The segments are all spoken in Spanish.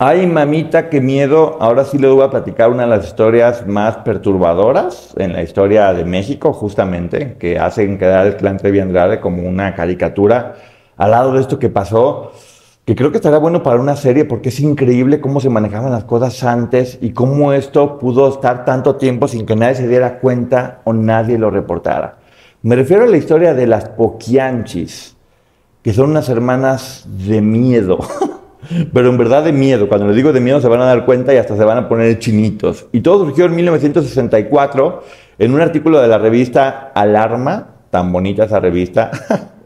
Ay, mamita, qué miedo. Ahora sí les voy a platicar una de las historias más perturbadoras en la historia de México, justamente, que hacen quedar el clan Trevi Andrade como una caricatura al lado de esto que pasó, que creo que estaría bueno para una serie porque es increíble cómo se manejaban las cosas antes y cómo esto pudo estar tanto tiempo sin que nadie se diera cuenta o nadie lo reportara. Me refiero a la historia de las Poquianchis, que son unas hermanas de miedo. pero en verdad de miedo. Cuando les digo de miedo se van a dar cuenta y hasta se van a poner chinitos. Y todo surgió en 1964 en un artículo de la revista Alarma, tan bonita esa revista,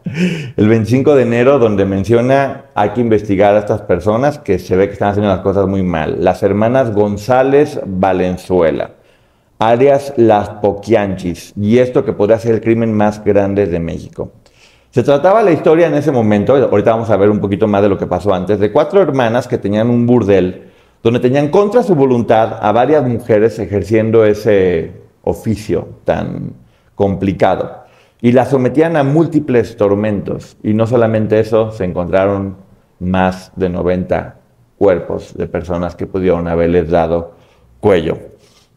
el 25 de enero, donde menciona hay que investigar a estas personas que se ve que están haciendo las cosas muy mal. Las hermanas González Valenzuela, alias Las Poquianchis, y esto que podría ser el crimen más grande de México. Se trataba la historia en ese momento, ahorita vamos a ver un poquito más de lo que pasó antes, de cuatro hermanas que tenían un burdel donde tenían contra su voluntad a varias mujeres ejerciendo ese oficio tan complicado y las sometían a múltiples tormentos. Y no solamente eso, se encontraron más de 90 cuerpos de personas que pudieron haberles dado cuello.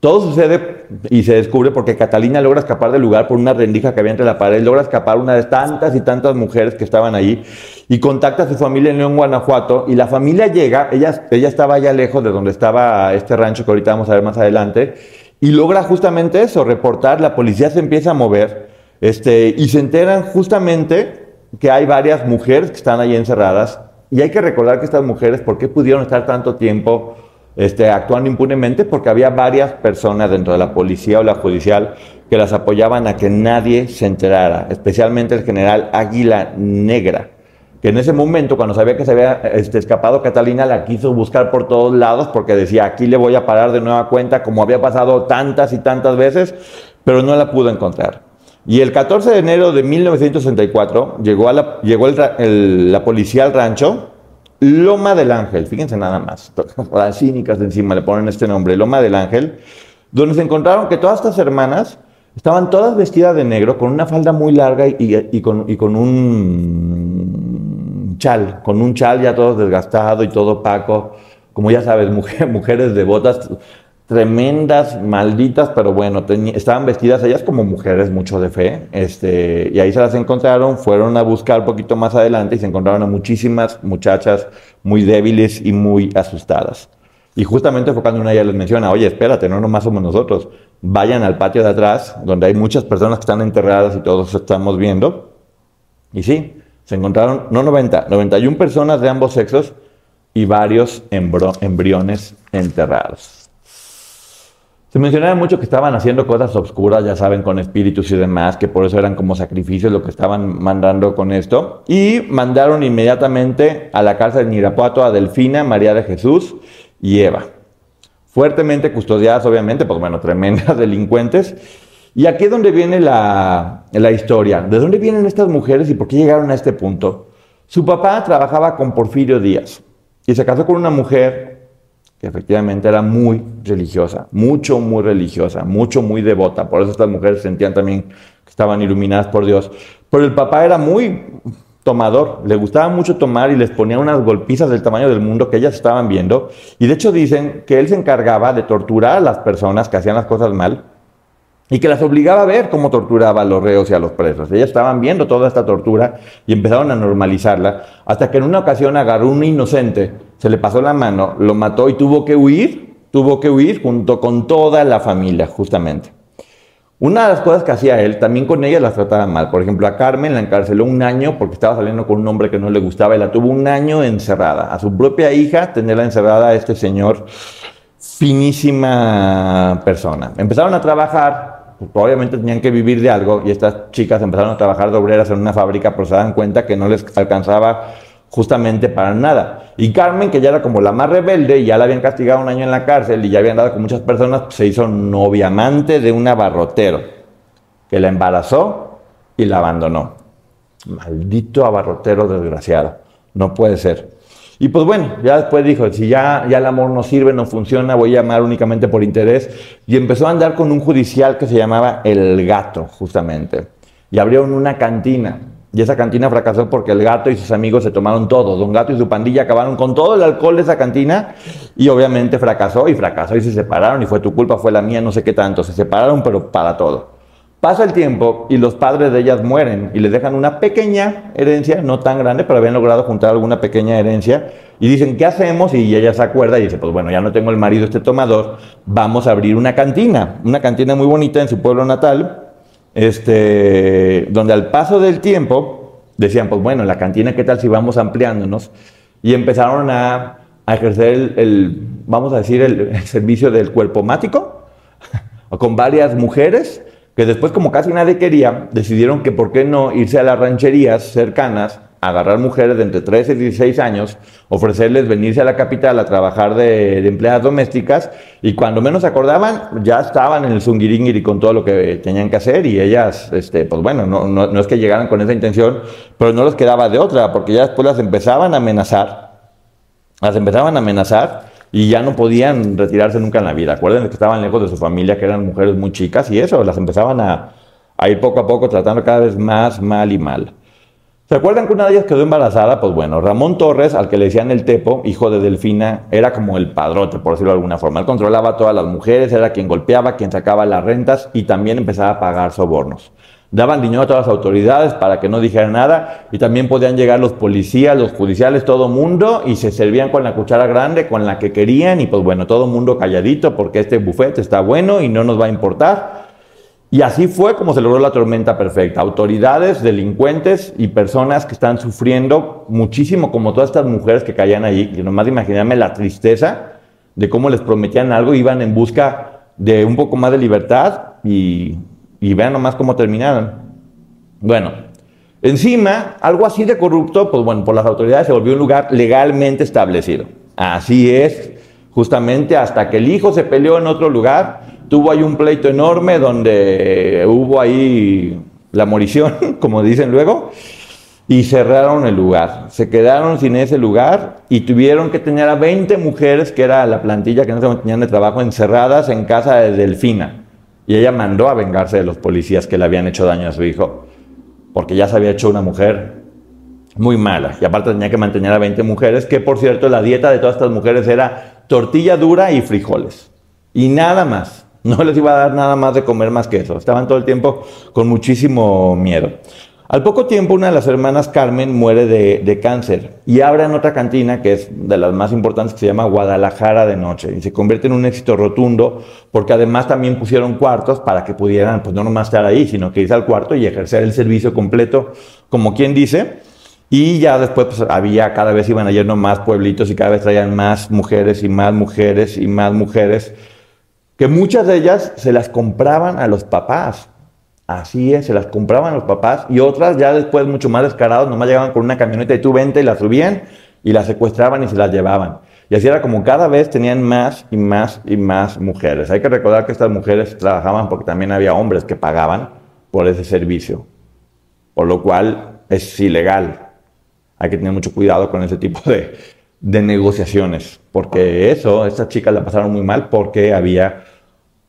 Todo sucede y se descubre porque Catalina logra escapar del lugar por una rendija que había entre la pared, logra escapar una de tantas y tantas mujeres que estaban allí y contacta a su familia en León, Guanajuato y la familia llega, ella, ella estaba allá lejos de donde estaba este rancho que ahorita vamos a ver más adelante y logra justamente eso, reportar, la policía se empieza a mover este, y se enteran justamente que hay varias mujeres que están ahí encerradas y hay que recordar que estas mujeres, ¿por qué pudieron estar tanto tiempo? Este, actuando impunemente porque había varias personas dentro de la policía o la judicial que las apoyaban a que nadie se enterara, especialmente el general Águila Negra, que en ese momento, cuando sabía que se había este, escapado Catalina, la quiso buscar por todos lados porque decía, aquí le voy a parar de nueva cuenta, como había pasado tantas y tantas veces, pero no la pudo encontrar. Y el 14 de enero de 1964 llegó, la policía al rancho Loma del Ángel, fíjense nada más, las cínicas de encima le ponen este nombre, Loma del Ángel, donde se encontraron que todas estas hermanas estaban todas vestidas de negro, con una falda muy larga y, con, un chal, con un chal ya todo desgastado y todo opaco, como ya sabes, mujeres de botas tremendas, malditas, pero bueno, estaban vestidas ellas como mujeres mucho de fe, este, y ahí se las encontraron, fueron a buscar un poquito más adelante y se encontraron a muchísimas muchachas muy débiles y muy asustadas. Y justamente fue cuando una de ellas les menciona, oye, espérate, no nomás somos nosotros, vayan al patio de atrás, donde hay muchas personas que están enterradas y todos estamos viendo. Y sí, se encontraron, no 90, 91 personas de ambos sexos y varios embriones enterrados. Se mencionaba mucho que estaban haciendo cosas oscuras, ya saben, con espíritus y demás, que por eso eran como sacrificios lo que estaban mandando con esto. Y mandaron inmediatamente a la cárcel de Irapuato a Delfina, María de Jesús y Eva. Fuertemente custodiadas, obviamente, pues bueno, tremendas delincuentes. Y aquí es donde viene la, la historia. ¿De dónde vienen estas mujeres y por qué llegaron a este punto? Su papá trabajaba con Porfirio Díaz y se casó con una mujer efectivamente era muy religiosa, mucho, muy religiosa, mucho, muy devota. Por eso estas mujeres sentían también que estaban iluminadas por Dios. Pero el papá era muy tomador, le gustaba mucho tomar y les ponía unas golpizas del tamaño del mundo que ellas estaban viendo. Y de hecho dicen que él se encargaba de torturar a las personas que hacían las cosas mal y que las obligaba a ver cómo torturaba a los reos y a los presos. Ellas estaban viendo toda esta tortura y empezaron a normalizarla, hasta que en una ocasión agarró un inocente, se le pasó la mano, lo mató y tuvo que huir, tuvo que huir junto con toda la familia, justamente. Una de las cosas que hacía él, también con ella las trataba mal. Por ejemplo, a Carmen la encarceló un año porque estaba saliendo con un hombre que no le gustaba y la tuvo un año encerrada. A su propia hija, tenerla encerrada a este señor, finísima persona. Empezaron a trabajar, pues, obviamente tenían que vivir de algo y estas chicas empezaron a trabajar de obreras en una fábrica, pero se dan cuenta que no les alcanzaba justamente para nada. Y Carmen, que ya era como la más rebelde, ya la habían castigado un año en la cárcel y ya habían dado con muchas personas, pues, se hizo noviamante de un abarrotero, que la embarazó y la abandonó. Maldito abarrotero desgraciado. No puede ser. Y pues bueno, ya después dijo, si ya, ya el amor no sirve, no funciona, voy a amar únicamente por interés. Y empezó a andar con un judicial que se llamaba El Gato, justamente. Y abrieron una cantina y esa cantina fracasó porque el gato y sus amigos se tomaron todo. Don Gato y su pandilla acabaron con todo el alcohol de esa cantina y obviamente fracasó y fracasó y se separaron y fue tu culpa, fue la mía, no sé qué tanto. Se separaron pero para todo. Pasa el tiempo y los padres de ellas mueren y les dejan una pequeña herencia, no tan grande, pero habían logrado juntar alguna pequeña herencia. Y dicen, ¿qué hacemos? Y ella se acuerda y dice, pues bueno, ya no tengo el marido este tomador, vamos a abrir una cantina. Una cantina muy bonita en su pueblo natal, este, donde al paso del tiempo decían, pues bueno, la cantina, ¿qué tal si vamos ampliándonos? Y empezaron a, ejercer el, vamos a decir, el, servicio del cuerpo mático con varias mujeres que después, como casi nadie quería, decidieron que por qué no irse a las rancherías cercanas agarrar mujeres de entre 13 y 16 años, ofrecerles venirse a la capital a trabajar de, empleadas domésticas y cuando menos acordaban ya estaban en el zungiringiri con todo lo que tenían que hacer y ellas, este, pues bueno, no, no, no es que llegaran con esa intención, pero no les quedaba de otra porque ya después las empezaban a amenazar, las empezaban a amenazar y ya no podían retirarse nunca en la vida. Acuérdense que estaban lejos de su familia, que eran mujeres muy chicas y eso, las empezaban a, ir poco a poco tratando cada vez más mal y mal. ¿Se acuerdan que una de ellas quedó embarazada? Pues bueno, Ramón Torres, al que le decían el Tepo, hijo de Delfina, era como el padrote, por decirlo de alguna forma. Él controlaba a todas las mujeres, era quien golpeaba, quien sacaba las rentas y también empezaba a pagar sobornos. Daban dinero a todas las autoridades para que no dijeran nada y también podían llegar los policías, los judiciales, todo mundo y se servían con la cuchara grande, con la que querían y pues bueno, todo mundo calladito porque este bufete está bueno y no nos va a importar y así fue como se logró la tormenta perfecta. Autoridades, delincuentes y personas que están sufriendo muchísimo, como todas estas mujeres que caían allí. Y nomás imaginarme la tristeza de cómo les prometían algo, iban en busca de un poco más de libertad y, y vean nomás cómo terminaron. Bueno, encima, algo así de corrupto, pues bueno, por las autoridades se volvió un lugar legalmente establecido. Así es, justamente hasta que el hijo se peleó en otro lugar tuvo ahí un pleito enorme donde hubo ahí la morición, como dicen luego, y cerraron el lugar. Se quedaron sin ese lugar y tuvieron que tener a 20 mujeres, que era la plantilla que no se tenían de trabajo, encerradas en casa de Delfina. Y ella mandó a vengarse de los policías que le habían hecho daño a su hijo, porque ya se había hecho una mujer muy mala. Y aparte tenía que mantener a 20 mujeres, que por cierto la dieta de todas estas mujeres era tortilla dura y frijoles. Y nada más. No les iba a dar nada más de comer más que eso. Estaban todo el tiempo con muchísimo miedo. Al poco tiempo, una de las hermanas Carmen muere de, cáncer y abren otra cantina que es de las más importantes que se llama Guadalajara de Noche y se convierte en un éxito rotundo porque además también pusieron cuartos para que pudieran, pues no nomás estar ahí, sino que irse al cuarto y ejercer el servicio completo, como quien dice. Y ya después pues, había, cada vez iban yendo más pueblitos y cada vez traían más mujeres y más mujeres y más mujeres que muchas de ellas se las compraban a los papás. Así es, se las compraban los papás y otras ya después mucho más descarados, nomás llegaban con una camioneta y tú vente y las subían y las secuestraban y se las llevaban. Y así era como cada vez tenían más y más y más mujeres. Hay que recordar que estas mujeres trabajaban porque también había hombres que pagaban por ese servicio, por lo cual es ilegal. Hay que tener mucho cuidado con ese tipo de, de negociaciones, porque eso, estas chicas la pasaron muy mal porque había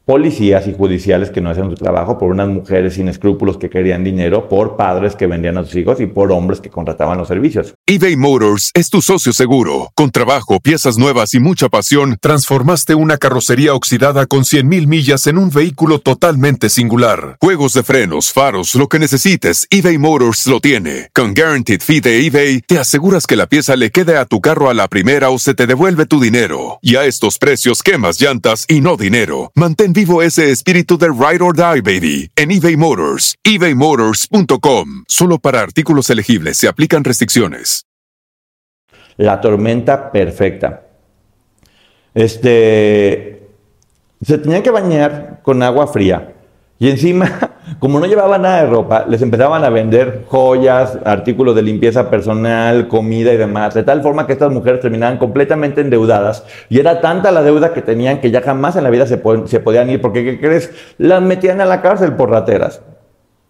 policías y judiciales que no hacían su trabajo, por unas mujeres sin escrúpulos que querían dinero, por padres que vendían a sus hijos y por hombres que contrataban los servicios. eBay Motors es tu socio seguro. Con trabajo, piezas nuevas y mucha pasión, transformaste una carrocería oxidada con 100.000 millas en un vehículo totalmente singular. Juegos de frenos, faros, lo que necesites, eBay Motors lo tiene. Con Guaranteed Fee de eBay, te aseguras que la pieza le quede a tu carro a la primera o se te devuelve tu dinero. Y a estos precios, quemas llantas y no dinero. Mantén vivo ese espíritu de Ride or Die, baby, en eBay Motors. ebaymotors.com. Solo para artículos elegibles se aplican restricciones. La tormenta perfecta. Este. Se tenían que bañar con agua fría. Y encima, como no llevaban nada de ropa, les empezaban a vender joyas, artículos de limpieza personal, comida y demás, de tal forma que estas mujeres terminaban completamente endeudadas. Y era tanta la deuda que tenían que ya jamás en la vida se, se podían ir, porque ¿qué crees? Las metían a la cárcel por rateras.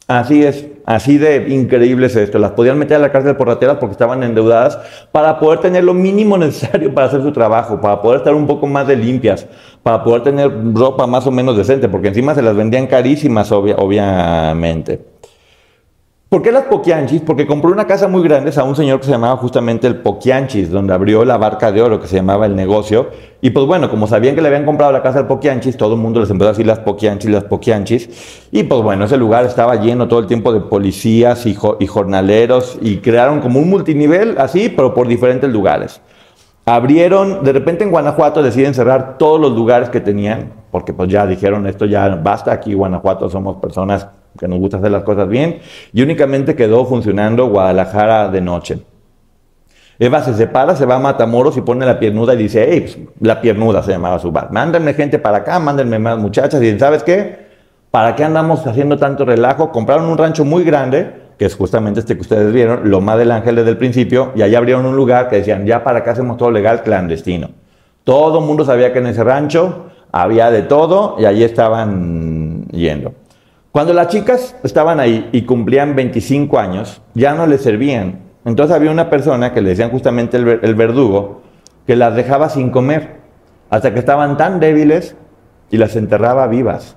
Así es, así de increíble es esto. Las podían meter a la cárcel por rateras porque estaban endeudadas para poder tener lo mínimo necesario para hacer su trabajo, para poder estar un poco más de limpias, para poder tener ropa más o menos decente, porque encima se las vendían carísimas, obviamente. ¿Por qué las Poquianchis? Porque compró una casa muy grande a un señor que se llamaba justamente el Poquianchis, donde abrió la barca de oro que se llamaba el negocio. Y pues bueno, como sabían que le habían comprado la casa al Poquianchis, todo el mundo les empezó a decir las Poquianchis, las Poquianchis. Y pues bueno, ese lugar estaba lleno todo el tiempo de policías y, y jornaleros y crearon como un multinivel así, pero por diferentes lugares. Abrieron, de repente en Guanajuato deciden cerrar todos los lugares que tenían, porque pues ya dijeron esto ya basta, aquí Guanajuato somos personas que nos gusta hacer las cosas bien, y únicamente quedó funcionando Guadalajara de noche. Eva se separa, se va a Matamoros y pone la piernuda y dice, hey, pues, la piernuda se llamaba su bar, mándenme gente para acá, mándenme más muchachas, y ¿sabes qué? ¿Para qué andamos haciendo tanto relajo? Compraron un rancho muy grande, que es justamente este que ustedes vieron, Loma del Ángel desde el principio, y allá abrieron un lugar que decían, ya para acá hacemos todo legal, clandestino. Todo el mundo sabía que en ese rancho había de todo y allí estaban yendo. Cuando las chicas estaban ahí y cumplían 25 años, ya no les servían. Entonces había una persona que le decían justamente el, verdugo, que las dejaba sin comer, hasta que estaban tan débiles y las enterraba vivas.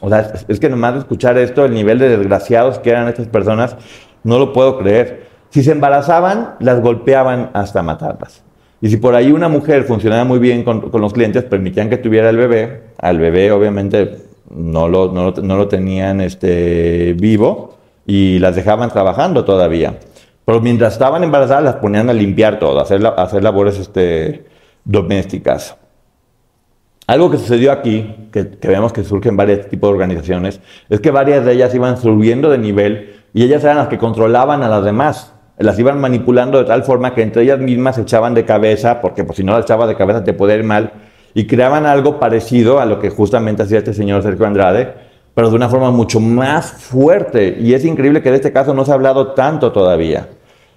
O sea, es, que nomás de escuchar esto, el nivel de desgraciados que eran estas personas, no lo puedo creer. Si se embarazaban, las golpeaban hasta matarlas. Y si por ahí una mujer funcionaba muy bien con, con los clientes, permitían que tuviera el bebé, al bebé obviamente no lo, no lo, tenían este, vivo y las dejaban trabajando todavía. Pero mientras estaban embarazadas las ponían a limpiar todo, a hacer, labores este, domésticas. Algo que sucedió aquí, que, vemos que surgen varios tipos de organizaciones, es que varias de ellas iban subiendo de nivel y ellas eran las que controlaban a las demás. Las iban manipulando de tal forma que entre ellas mismas se echaban de cabeza, porque pues, si no las echabas de cabeza te podía ir mal, y creaban algo parecido a lo que justamente hacía este señor Sergio Andrade, pero de una forma mucho más fuerte. Y es increíble que de este caso no se ha hablado tanto todavía.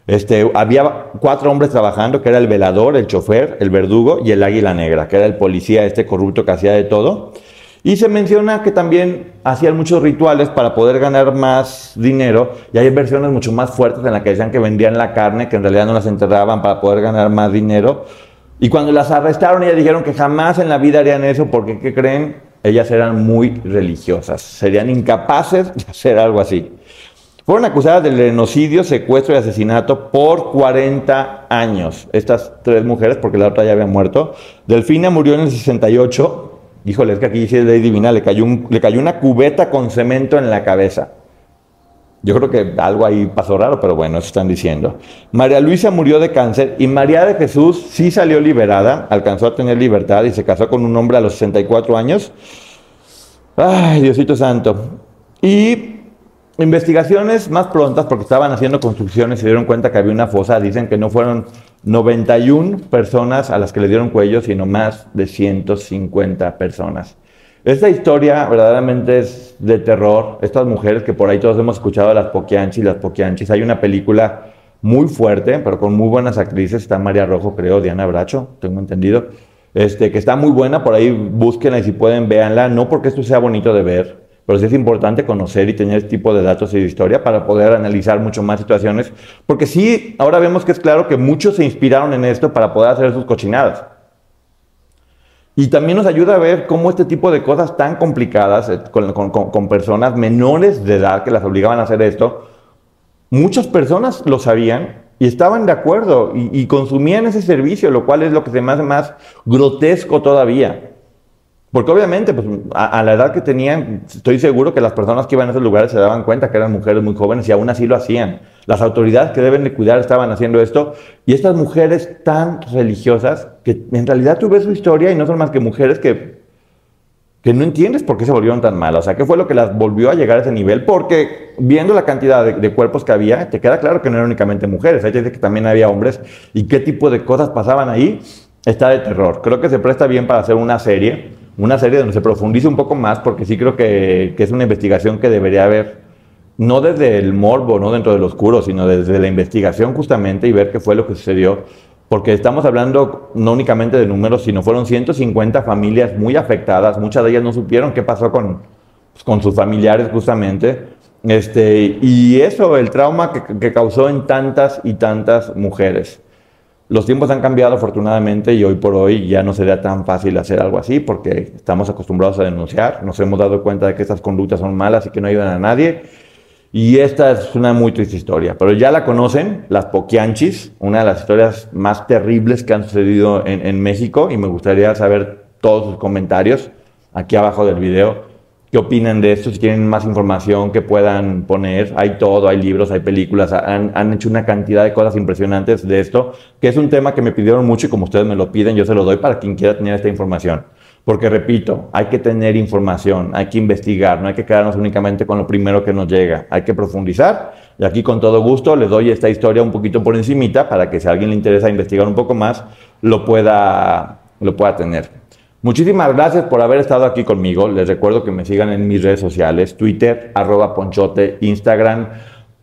Este, había cuatro hombres trabajando, que era el velador, el chofer, el verdugo y el águila negra, que era el policía este corrupto que hacía de todo. Y se menciona que también hacían muchos rituales para poder ganar más dinero. Y hay versiones mucho más fuertes en las que decían que vendían la carne, que en realidad no las enterraban para poder ganar más dinero. Y cuando las arrestaron, ellas dijeron que jamás en la vida harían eso porque, ¿qué creen? Ellas eran muy religiosas, serían incapaces de hacer algo así. Fueron acusadas de genocidio, secuestro y asesinato por 40 años. Estas tres mujeres, porque la otra ya había muerto. Delfina murió en el 68. Híjole, es que aquí dice ley divina, le cayó, le cayó una cubeta con cemento en la cabeza. Yo creo que algo ahí pasó raro, pero bueno, eso están diciendo. María Luisa murió de cáncer y María de Jesús sí salió liberada, alcanzó a tener libertad y se casó con un hombre a los 64 años. Ay, Diosito Santo. Y investigaciones más prontas, porque estaban haciendo construcciones y se dieron cuenta que había una fosa, dicen que no fueron 91 personas a las que le dieron cuello, sino más de 150 personas. Esta historia verdaderamente es de terror. Estas mujeres que por ahí todos hemos escuchado, las Poquianchis, las Poquianchis. Hay una película muy fuerte, pero con muy buenas actrices. Está María Rojo, creo, Diana Bracho, tengo entendido. Este, que está muy buena, por ahí búsquenla y si pueden, véanla. No porque esto sea bonito de ver, pero sí es importante conocer y tener este tipo de datos y de historia para poder analizar mucho más situaciones. Porque sí, ahora vemos que es claro que muchos se inspiraron en esto para poder hacer sus cochinadas. Y también nos ayuda a ver cómo este tipo de cosas tan complicadas, eh, con, personas menores de edad que las obligaban a hacer esto, muchas personas lo sabían y estaban de acuerdo y, consumían ese servicio, lo cual es lo que se me más grotesco todavía. Porque obviamente, pues, a, a, la edad que tenían, estoy seguro que las personas que iban a esos lugares se daban cuenta que eran mujeres muy jóvenes y aún así lo hacían. Las autoridades que deben de cuidar estaban haciendo esto y estas mujeres tan religiosas que en realidad tú ves su historia y no son más que mujeres que, que no entiendes por qué se volvieron tan malas. O sea, ¿qué fue lo que las volvió a llegar a ese nivel? Porque viendo la cantidad de, de cuerpos que había, te queda claro que no eran únicamente mujeres. Hay gente que también había hombres y qué tipo de cosas pasaban ahí. Está de terror. Creo que se presta bien para hacer una serie una serie donde se profundice un poco más, porque sí creo que, que, es una investigación que debería haber, no desde el morbo, no dentro del oscuro, sino desde la investigación justamente y ver qué fue lo que sucedió, porque estamos hablando no únicamente de números, sino fueron 150 familias muy afectadas, muchas de ellas no supieron qué pasó con, pues, con sus familiares justamente, este, y eso, el trauma que, que causó en tantas y tantas mujeres. Los tiempos han cambiado afortunadamente y hoy por hoy ya no sería tan fácil hacer algo así porque estamos acostumbrados a denunciar, nos hemos dado cuenta de que estas conductas son malas y que no ayudan a nadie. Y esta es una muy triste historia, pero ya la conocen, las Poquianchis, una de las historias más terribles que han sucedido en, en México y me gustaría saber todos sus comentarios aquí abajo del video qué opinan de esto, si quieren más información que puedan poner. Hay todo, hay libros, hay películas, han, han, hecho una cantidad de cosas impresionantes de esto, que es un tema que me pidieron mucho y como ustedes me lo piden, yo se lo doy para quien quiera tener esta información. Porque repito, hay que tener información, hay que investigar, no hay que quedarnos únicamente con lo primero que nos llega, hay que profundizar. Y aquí con todo gusto les doy esta historia un poquito por encimita para que si a alguien le interesa investigar un poco más, lo pueda, lo pueda tener. Muchísimas gracias por haber estado aquí conmigo. Les recuerdo que me sigan en mis redes sociales, Twitter, arroba Ponchote, Instagram,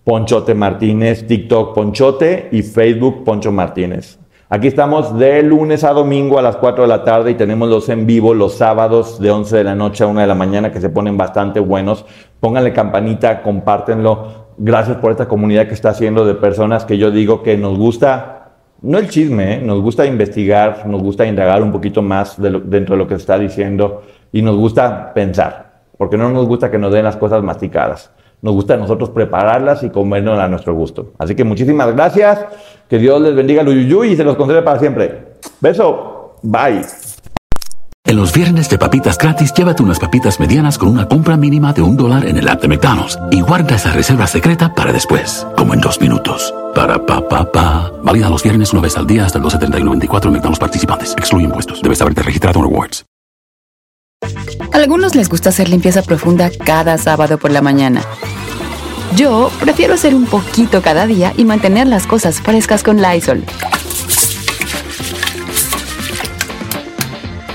Ponchote Martínez, TikTok Ponchote y Facebook Poncho Martínez. Aquí estamos de lunes a domingo a las 4 de la tarde y tenemos los en vivo los sábados de 11 de la noche a 1 de la mañana que se ponen bastante buenos. Pónganle campanita, compártenlo. Gracias por esta comunidad que está haciendo de personas que yo digo que nos gusta no el chisme, ¿eh? nos gusta investigar, nos gusta indagar un poquito más dentro de lo que se está diciendo y nos gusta pensar, porque no nos gusta que nos den las cosas masticadas. Nos gusta a nosotros prepararlas y comernos a nuestro gusto. Así que muchísimas gracias, que Dios les bendiga el y se los concede para siempre. Beso, bye. En los viernes de papitas gratis, llévate unas papitas medianas con una compra mínima de un dólar en el app de McDonald's y guarda esa reserva secreta para después, como en dos minutos. Para pa pa pa. Válida los viernes una vez al día hasta el 2.70 en McDonald's participantes. Excluye impuestos. Debes haberte registrado en Rewards. A algunos les gusta hacer limpieza profunda cada sábado por la mañana. Yo prefiero hacer un poquito cada día y mantener las cosas frescas con Lysol.